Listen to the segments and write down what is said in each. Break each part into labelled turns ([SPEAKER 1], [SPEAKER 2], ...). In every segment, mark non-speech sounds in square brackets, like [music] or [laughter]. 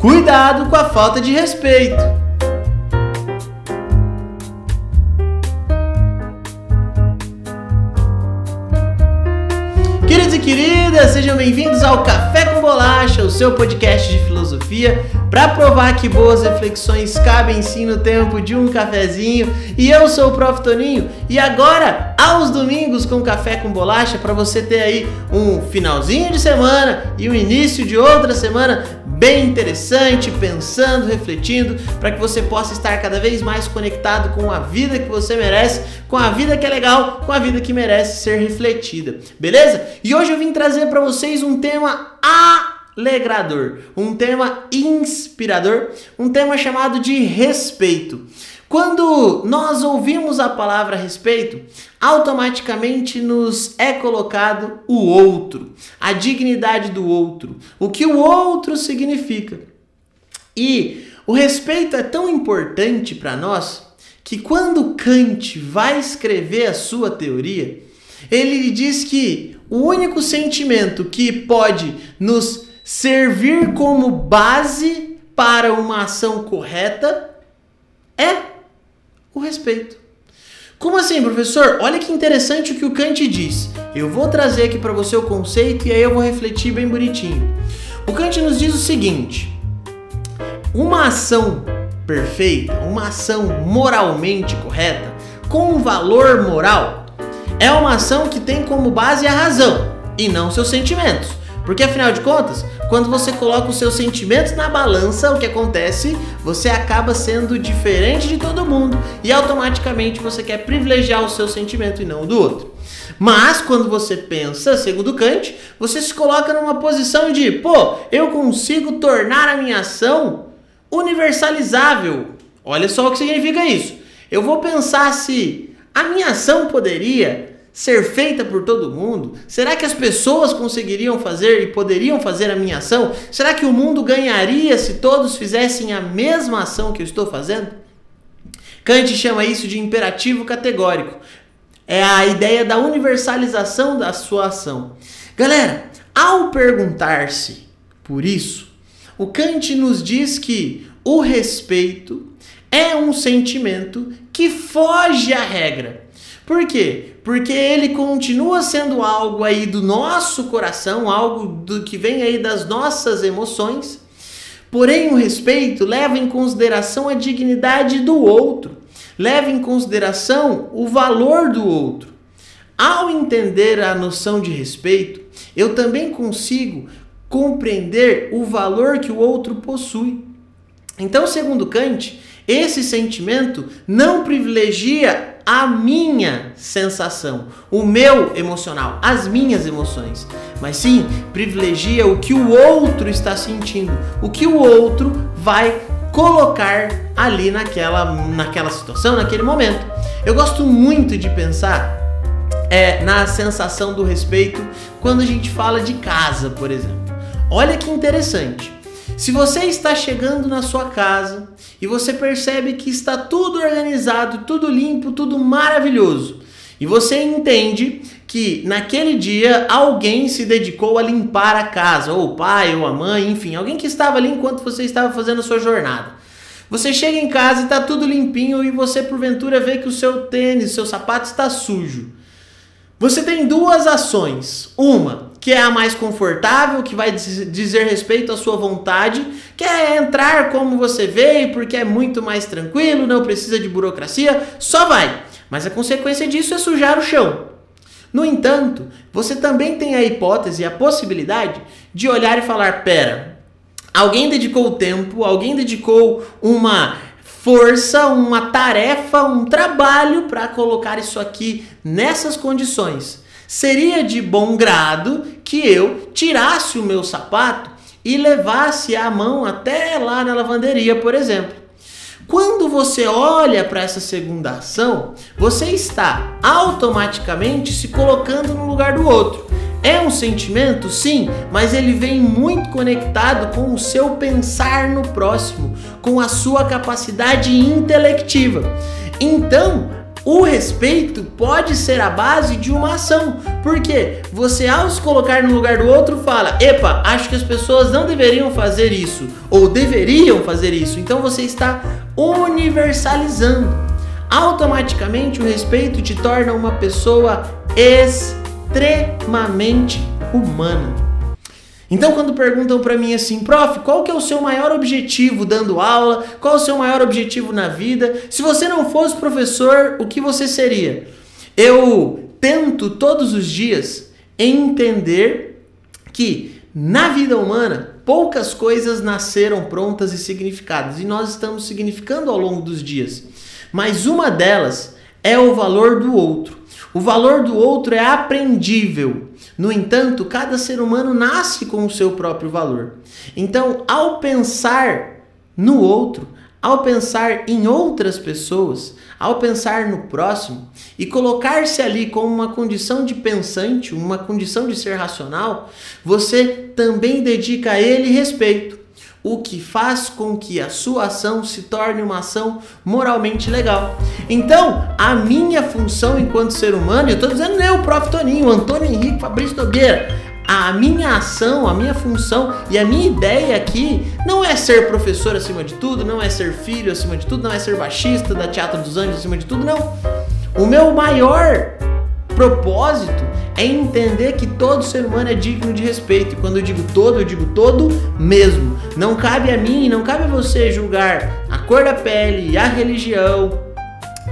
[SPEAKER 1] Cuidado com a falta de respeito. Queridos e queridas, sejam bem-vindos ao Café com Bolacha, o seu podcast de filosofia, para provar que boas reflexões cabem sim no tempo de um cafezinho. E eu sou o Prof. Toninho, e agora, aos domingos com Café com Bolacha, para você ter aí um finalzinho de semana e o início de outra semana bem interessante, pensando, refletindo, para que você possa estar cada vez mais conectado com a vida que você merece, com a vida que é legal, com a vida que merece ser refletida. Beleza? E hoje eu vim trazer para vocês um tema alegrador, um tema inspirador, um tema chamado de respeito. Quando nós ouvimos a palavra respeito, automaticamente nos é colocado o outro, a dignidade do outro, o que o outro significa. E o respeito é tão importante para nós que quando Kant vai escrever a sua teoria, ele diz que o único sentimento que pode nos servir como base para uma ação correta é o respeito. Como assim, professor? Olha que interessante o que o Kant diz. Eu vou trazer aqui para você o conceito e aí eu vou refletir bem bonitinho. O Kant nos diz o seguinte: uma ação perfeita, uma ação moralmente correta, com valor moral, é uma ação que tem como base a razão e não seus sentimentos. Porque afinal de contas, quando você coloca os seus sentimentos na balança, o que acontece? Você acaba sendo diferente de todo mundo e automaticamente você quer privilegiar o seu sentimento e não o do outro. Mas quando você pensa, segundo Kant, você se coloca numa posição de, pô, eu consigo tornar a minha ação universalizável. Olha só o que significa isso. Eu vou pensar se a minha ação poderia ser feita por todo mundo? Será que as pessoas conseguiriam fazer e poderiam fazer a minha ação? Será que o mundo ganharia se todos fizessem a mesma ação que eu estou fazendo? Kant chama isso de imperativo categórico. É a ideia da universalização da sua ação. Galera, ao perguntar-se por isso, o Kant nos diz que o respeito é um sentimento que foge à regra. Por quê? Porque ele continua sendo algo aí do nosso coração, algo do que vem aí das nossas emoções. Porém, o respeito leva em consideração a dignidade do outro, leva em consideração o valor do outro. Ao entender a noção de respeito, eu também consigo compreender o valor que o outro possui. Então, segundo Kant, esse sentimento não privilegia a minha sensação, o meu emocional, as minhas emoções, mas sim privilegia o que o outro está sentindo, o que o outro vai colocar ali naquela, naquela situação, naquele momento. Eu gosto muito de pensar é, na sensação do respeito quando a gente fala de casa, por exemplo. Olha que interessante. Se você está chegando na sua casa e você percebe que está tudo organizado, tudo limpo, tudo maravilhoso, e você entende que naquele dia alguém se dedicou a limpar a casa, ou o pai, ou a mãe, enfim, alguém que estava ali enquanto você estava fazendo a sua jornada. Você chega em casa e está tudo limpinho e você porventura vê que o seu tênis, seu sapato está sujo. Você tem duas ações. Uma, que é a mais confortável, que vai dizer respeito à sua vontade, que é entrar como você veio, porque é muito mais tranquilo, não precisa de burocracia, só vai. Mas a consequência disso é sujar o chão. No entanto, você também tem a hipótese, a possibilidade de olhar e falar: pera, alguém dedicou tempo, alguém dedicou uma força, uma tarefa, um trabalho para colocar isso aqui nessas condições. Seria de bom grado que eu tirasse o meu sapato e levasse a mão até lá na lavanderia, por exemplo. Quando você olha para essa segunda ação, você está automaticamente se colocando no lugar do outro. É um sentimento, sim, mas ele vem muito conectado com o seu pensar no próximo, com a sua capacidade intelectiva. Então, o respeito pode ser a base de uma ação, porque você ao se colocar no lugar do outro fala: "Epa, acho que as pessoas não deveriam fazer isso ou deveriam fazer isso". Então você está universalizando. Automaticamente o respeito te torna uma pessoa extremamente humana. Então, quando perguntam para mim assim, prof, qual que é o seu maior objetivo dando aula? Qual é o seu maior objetivo na vida? Se você não fosse professor, o que você seria? Eu tento todos os dias entender que na vida humana poucas coisas nasceram prontas e significadas e nós estamos significando ao longo dos dias. Mas uma delas é o valor do outro. O valor do outro é aprendível. No entanto, cada ser humano nasce com o seu próprio valor. Então, ao pensar no outro, ao pensar em outras pessoas, ao pensar no próximo e colocar-se ali como uma condição de pensante, uma condição de ser racional, você também dedica a ele respeito o que faz com que a sua ação se torne uma ação moralmente legal. Então, a minha função enquanto ser humano, eu estou dizendo eu, o próprio Toninho, Antônio Henrique Fabrício Nogueira, a minha ação, a minha função e a minha ideia aqui não é ser professor acima de tudo, não é ser filho acima de tudo, não é ser baixista da Teatro dos Anjos acima de tudo, não. O meu maior propósito é entender que todo ser humano é digno de respeito. E quando eu digo todo, eu digo todo mesmo. Não cabe a mim, não cabe a você julgar a cor da pele, a religião,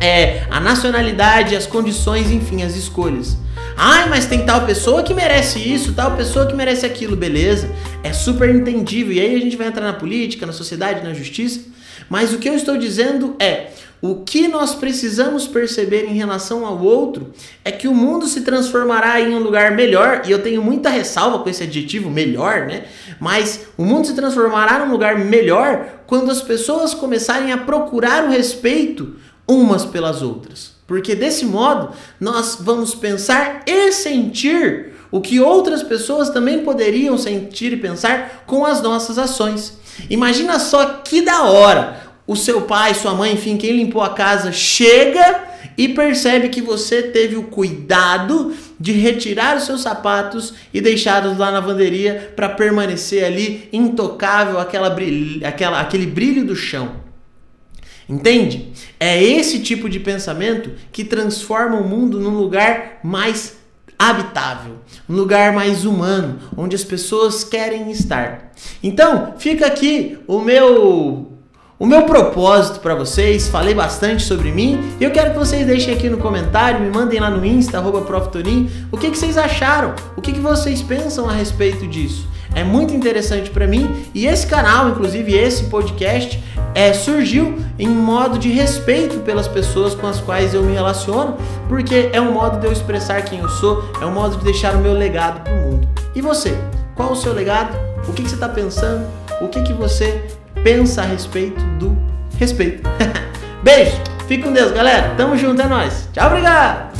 [SPEAKER 1] é, a nacionalidade, as condições, enfim, as escolhas. Ai, mas tem tal pessoa que merece isso, tal pessoa que merece aquilo, beleza? É super entendível. E aí a gente vai entrar na política, na sociedade, na justiça. Mas o que eu estou dizendo é: o que nós precisamos perceber em relação ao outro é que o mundo se transformará em um lugar melhor, e eu tenho muita ressalva com esse adjetivo melhor, né? Mas o mundo se transformará num lugar melhor quando as pessoas começarem a procurar o respeito umas pelas outras. Porque desse modo nós vamos pensar e sentir o que outras pessoas também poderiam sentir e pensar com as nossas ações. Imagina só que da hora o seu pai, sua mãe, enfim, quem limpou a casa, chega e percebe que você teve o cuidado de retirar os seus sapatos e deixá-los lá na lavanderia para permanecer ali intocável aquela brilho, aquela, aquele brilho do chão. Entende? É esse tipo de pensamento que transforma o mundo num lugar mais habitável, um lugar mais humano, onde as pessoas querem estar. Então, fica aqui o meu o meu propósito para vocês, falei bastante sobre mim e eu quero que vocês deixem aqui no comentário, me mandem lá no Insta, arroba o que, que vocês acharam, o que, que vocês pensam a respeito disso. É muito interessante para mim e esse canal, inclusive esse podcast, é, surgiu em modo de respeito pelas pessoas com as quais eu me relaciono, porque é um modo de eu expressar quem eu sou, é um modo de deixar o meu legado para o mundo. E você? Qual o seu legado? O que, que você está pensando? O que, que você pensa a respeito do respeito. [laughs] Beijo, fique com Deus, galera. Tamo junto, é nóis. Tchau, obrigado!